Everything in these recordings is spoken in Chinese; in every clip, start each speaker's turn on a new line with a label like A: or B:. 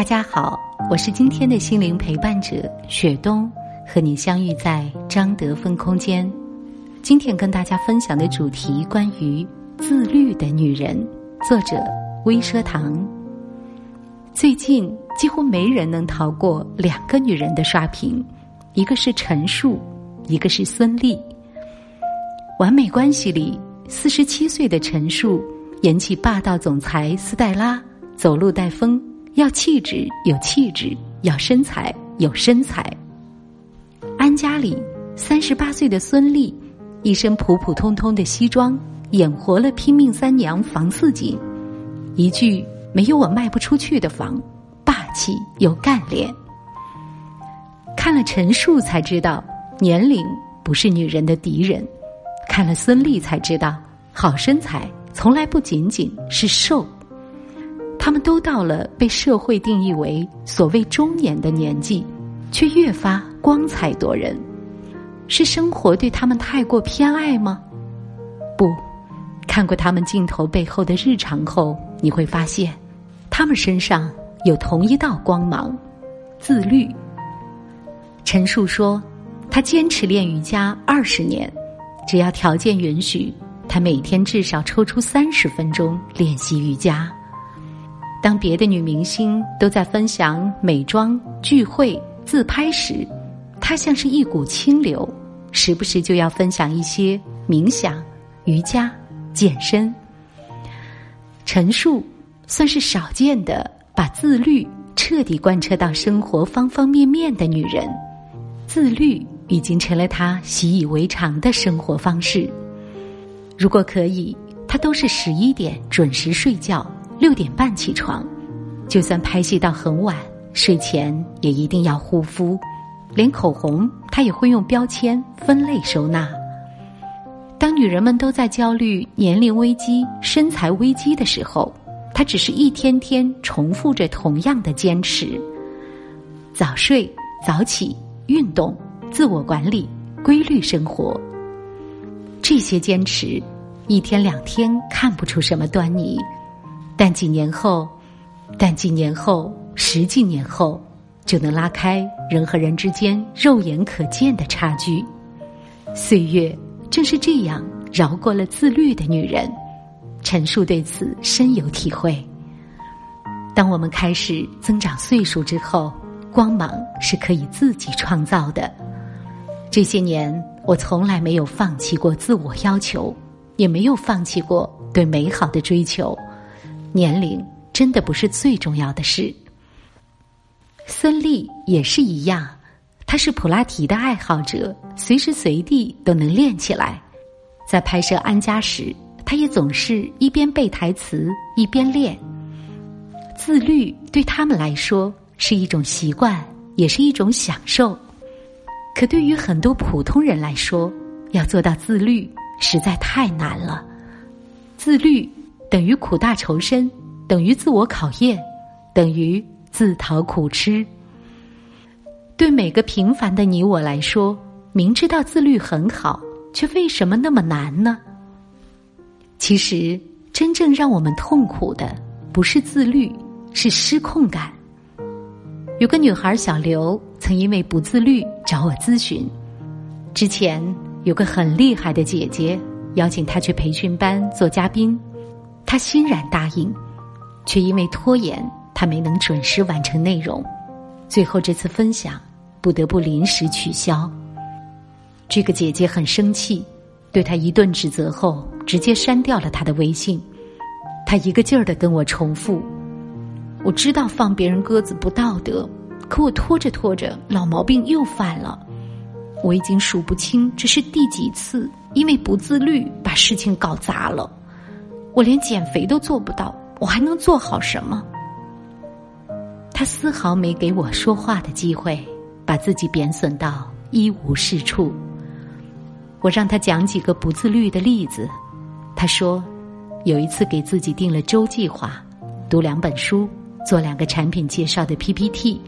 A: 大家好，我是今天的心灵陪伴者雪冬，和你相遇在张德芬空间。今天跟大家分享的主题关于自律的女人，作者微奢堂。最近几乎没人能逃过两个女人的刷屏，一个是陈数，一个是孙俪。完美关系里，四十七岁的陈数演起霸道总裁斯黛拉，走路带风。要气质有气质，要身材有身材。安家里三十八岁的孙俪，一身普普通通的西装，演活了拼命三娘房似锦。一句“没有我卖不出去的房”，霸气又干练。看了陈数才知道，年龄不是女人的敌人；看了孙俪才知道，好身材从来不仅仅是瘦。他们都到了被社会定义为所谓中年的年纪，却越发光彩夺人。是生活对他们太过偏爱吗？不，看过他们镜头背后的日常后，你会发现，他们身上有同一道光芒——自律。陈述说，他坚持练瑜伽二十年，只要条件允许，他每天至少抽出三十分钟练习瑜伽。当别的女明星都在分享美妆、聚会、自拍时，她像是一股清流，时不时就要分享一些冥想、瑜伽、健身。陈数算是少见的把自律彻底贯彻到生活方方面面的女人，自律已经成了她习以为常的生活方式。如果可以，她都是十一点准时睡觉。六点半起床，就算拍戏到很晚，睡前也一定要护肤，连口红她也会用标签分类收纳。当女人们都在焦虑年龄危机、身材危机的时候，她只是一天天重复着同样的坚持：早睡早起、运动、自我管理、规律生活。这些坚持，一天两天看不出什么端倪。但几年后，但几年后，十几年后，就能拉开人和人之间肉眼可见的差距。岁月正是这样饶过了自律的女人。陈述对此深有体会。当我们开始增长岁数之后，光芒是可以自己创造的。这些年，我从来没有放弃过自我要求，也没有放弃过对美好的追求。年龄真的不是最重要的事。孙俪也是一样，她是普拉提的爱好者，随时随地都能练起来。在拍摄《安家》时，她也总是一边背台词一边练。自律对他们来说是一种习惯，也是一种享受。可对于很多普通人来说，要做到自律实在太难了。自律。等于苦大仇深，等于自我考验，等于自讨苦吃。对每个平凡的你我来说，明知道自律很好，却为什么那么难呢？其实，真正让我们痛苦的不是自律，是失控感。有个女孩小刘，曾因为不自律找我咨询。之前有个很厉害的姐姐邀请她去培训班做嘉宾。他欣然答应，却因为拖延，他没能准时完成内容，最后这次分享不得不临时取消。这个姐姐很生气，对他一顿指责后，直接删掉了他的微信。他一个劲儿的跟我重复：“我知道放别人鸽子不道德，可我拖着拖着，老毛病又犯了。我已经数不清这是第几次，因为不自律把事情搞砸了。”我连减肥都做不到，我还能做好什么？他丝毫没给我说话的机会，把自己贬损到一无是处。我让他讲几个不自律的例子。他说，有一次给自己定了周计划，读两本书，做两个产品介绍的 PPT，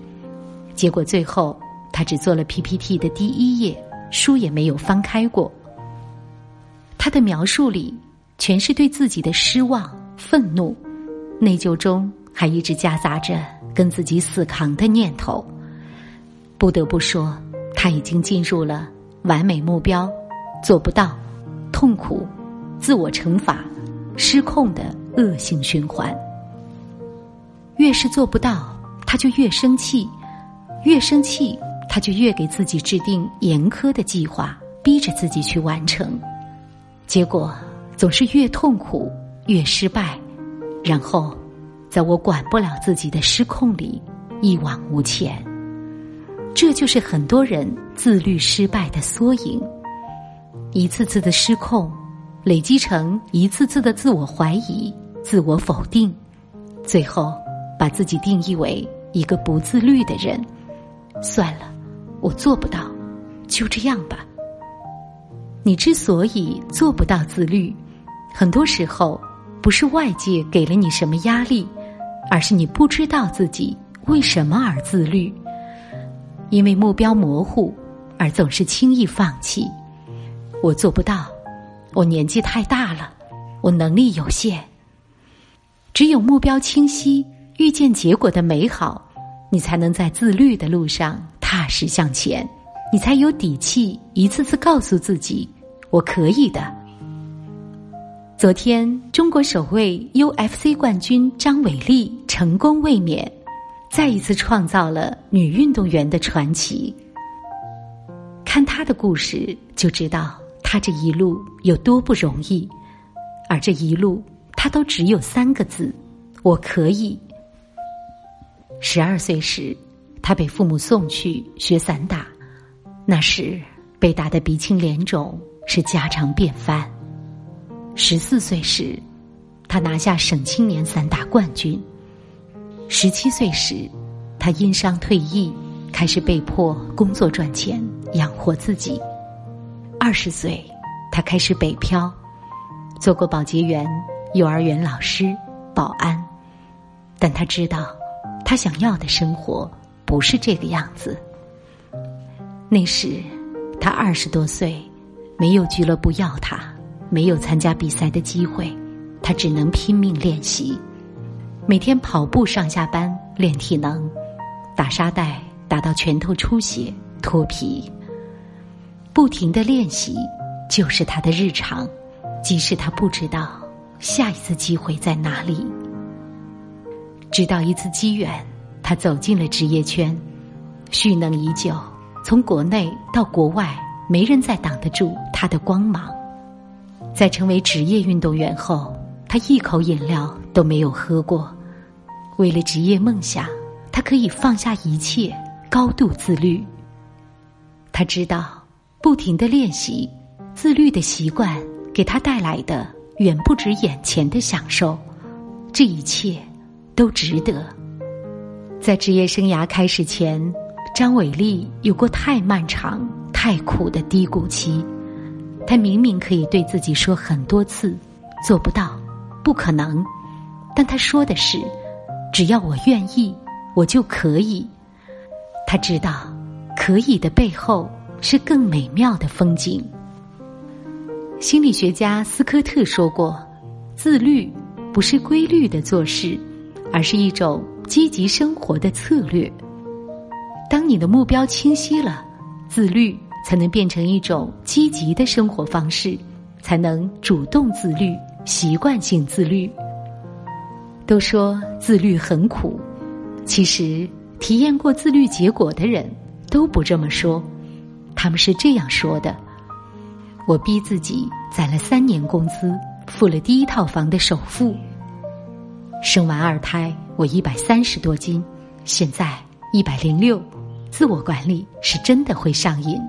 A: 结果最后他只做了 PPT 的第一页，书也没有翻开过。他的描述里全是对自己的失望、愤怒、内疚中，还一直夹杂着跟自己死扛的念头。不得不说，他已经进入了完美目标。做不到，痛苦，自我惩罚，失控的恶性循环。越是做不到，他就越生气，越生气，他就越给自己制定严苛的计划，逼着自己去完成。结果总是越痛苦越失败，然后在我管不了自己的失控里一往无前。这就是很多人自律失败的缩影。一次次的失控，累积成一次次的自我怀疑、自我否定，最后把自己定义为一个不自律的人。算了，我做不到，就这样吧。你之所以做不到自律，很多时候不是外界给了你什么压力，而是你不知道自己为什么而自律。因为目标模糊，而总是轻易放弃。我做不到，我年纪太大了，我能力有限。只有目标清晰、遇见结果的美好，你才能在自律的路上踏实向前，你才有底气一次次告诉自己：“我可以的。”昨天，中国首位 UFC 冠军张伟丽成功卫冕，再一次创造了女运动员的传奇。看她的故事，就知道。他这一路有多不容易，而这一路他都只有三个字：“我可以。”十二岁时，他被父母送去学散打，那时被打得鼻青脸肿是家常便饭。十四岁时，他拿下省青年散打冠军。十七岁时，他因伤退役，开始被迫工作赚钱养活自己。二十岁，他开始北漂，做过保洁员、幼儿园老师、保安，但他知道，他想要的生活不是这个样子。那时，他二十多岁，没有俱乐部要他，没有参加比赛的机会，他只能拼命练习，每天跑步上下班练体能，打沙袋打到拳头出血脱皮。不停的练习就是他的日常，即使他不知道下一次机会在哪里。直到一次机缘，他走进了职业圈，蓄能已久，从国内到国外，没人再挡得住他的光芒。在成为职业运动员后，他一口饮料都没有喝过。为了职业梦想，他可以放下一切，高度自律。他知道。不停的练习，自律的习惯给他带来的远不止眼前的享受，这一切都值得。在职业生涯开始前，张伟丽有过太漫长、太苦的低谷期。他明明可以对自己说很多次“做不到，不可能”，但他说的是“只要我愿意，我就可以”。他知道，可以的背后。是更美妙的风景。心理学家斯科特说过：“自律不是规律的做事，而是一种积极生活的策略。当你的目标清晰了，自律才能变成一种积极的生活方式，才能主动自律、习惯性自律。”都说自律很苦，其实体验过自律结果的人都不这么说。他们是这样说的：“我逼自己攒了三年工资，付了第一套房的首付。生完二胎，我一百三十多斤，现在一百零六。自我管理是真的会上瘾。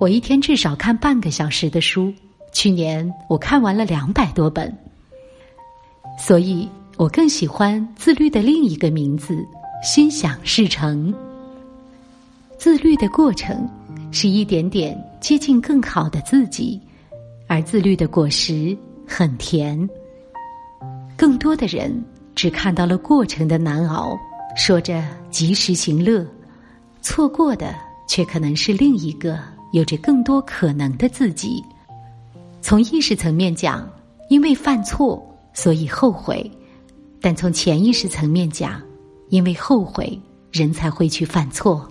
A: 我一天至少看半个小时的书，去年我看完了两百多本。所以我更喜欢自律的另一个名字心想事成。自律的过程是一点点接近更好的自己，而自律的果实很甜。更多的人只看到了过程的难熬，说着及时行乐，错过的却可能是另一个有着更多可能的自己。从意识层面讲，因为犯错所以后悔；但从潜意识层面讲，因为后悔人才会去犯错。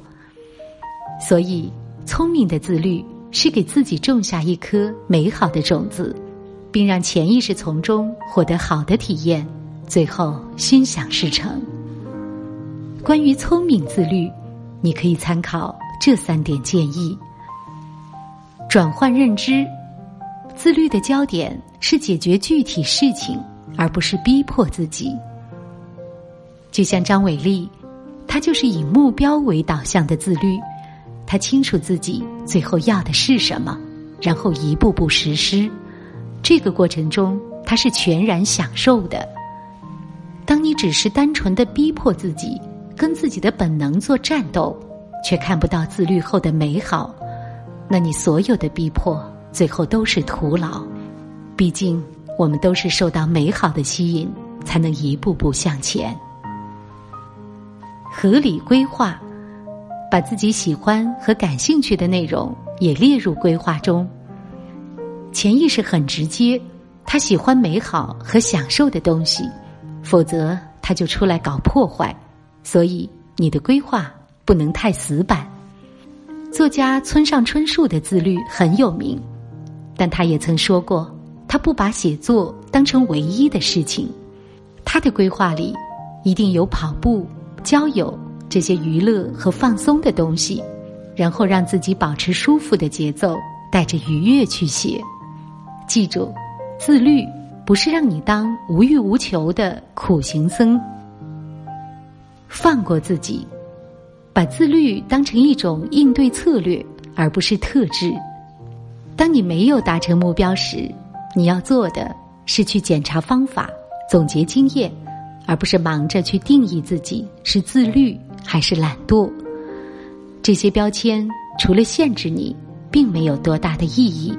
A: 所以，聪明的自律是给自己种下一颗美好的种子，并让潜意识从中获得好的体验，最后心想事成。关于聪明自律，你可以参考这三点建议：转换认知，自律的焦点是解决具体事情，而不是逼迫自己。就像张伟丽，他就是以目标为导向的自律。他清楚自己最后要的是什么，然后一步步实施。这个过程中，他是全然享受的。当你只是单纯的逼迫自己，跟自己的本能做战斗，却看不到自律后的美好，那你所有的逼迫最后都是徒劳。毕竟，我们都是受到美好的吸引，才能一步步向前。合理规划。把自己喜欢和感兴趣的内容也列入规划中。潜意识很直接，他喜欢美好和享受的东西，否则他就出来搞破坏。所以你的规划不能太死板。作家村上春树的自律很有名，但他也曾说过，他不把写作当成唯一的事情。他的规划里一定有跑步、交友。这些娱乐和放松的东西，然后让自己保持舒服的节奏，带着愉悦去写。记住，自律不是让你当无欲无求的苦行僧。放过自己，把自律当成一种应对策略，而不是特质。当你没有达成目标时，你要做的是去检查方法、总结经验，而不是忙着去定义自己是自律。还是懒惰，这些标签除了限制你，并没有多大的意义。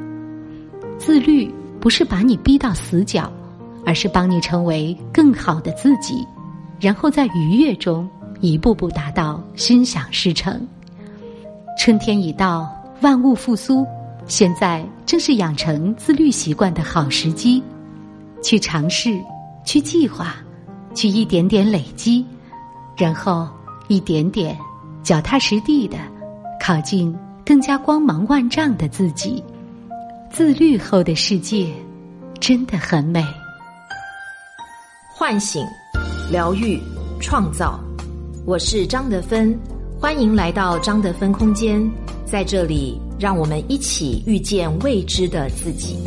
A: 自律不是把你逼到死角，而是帮你成为更好的自己，然后在愉悦中一步步达到心想事成。春天已到，万物复苏，现在正是养成自律习惯的好时机。去尝试，去计划，去一点点累积，然后。一点点，脚踏实地的靠近更加光芒万丈的自己。自律后的世界真的很美。
B: 唤醒、疗愈、创造，我是张德芬，欢迎来到张德芬空间，在这里，让我们一起遇见未知的自己。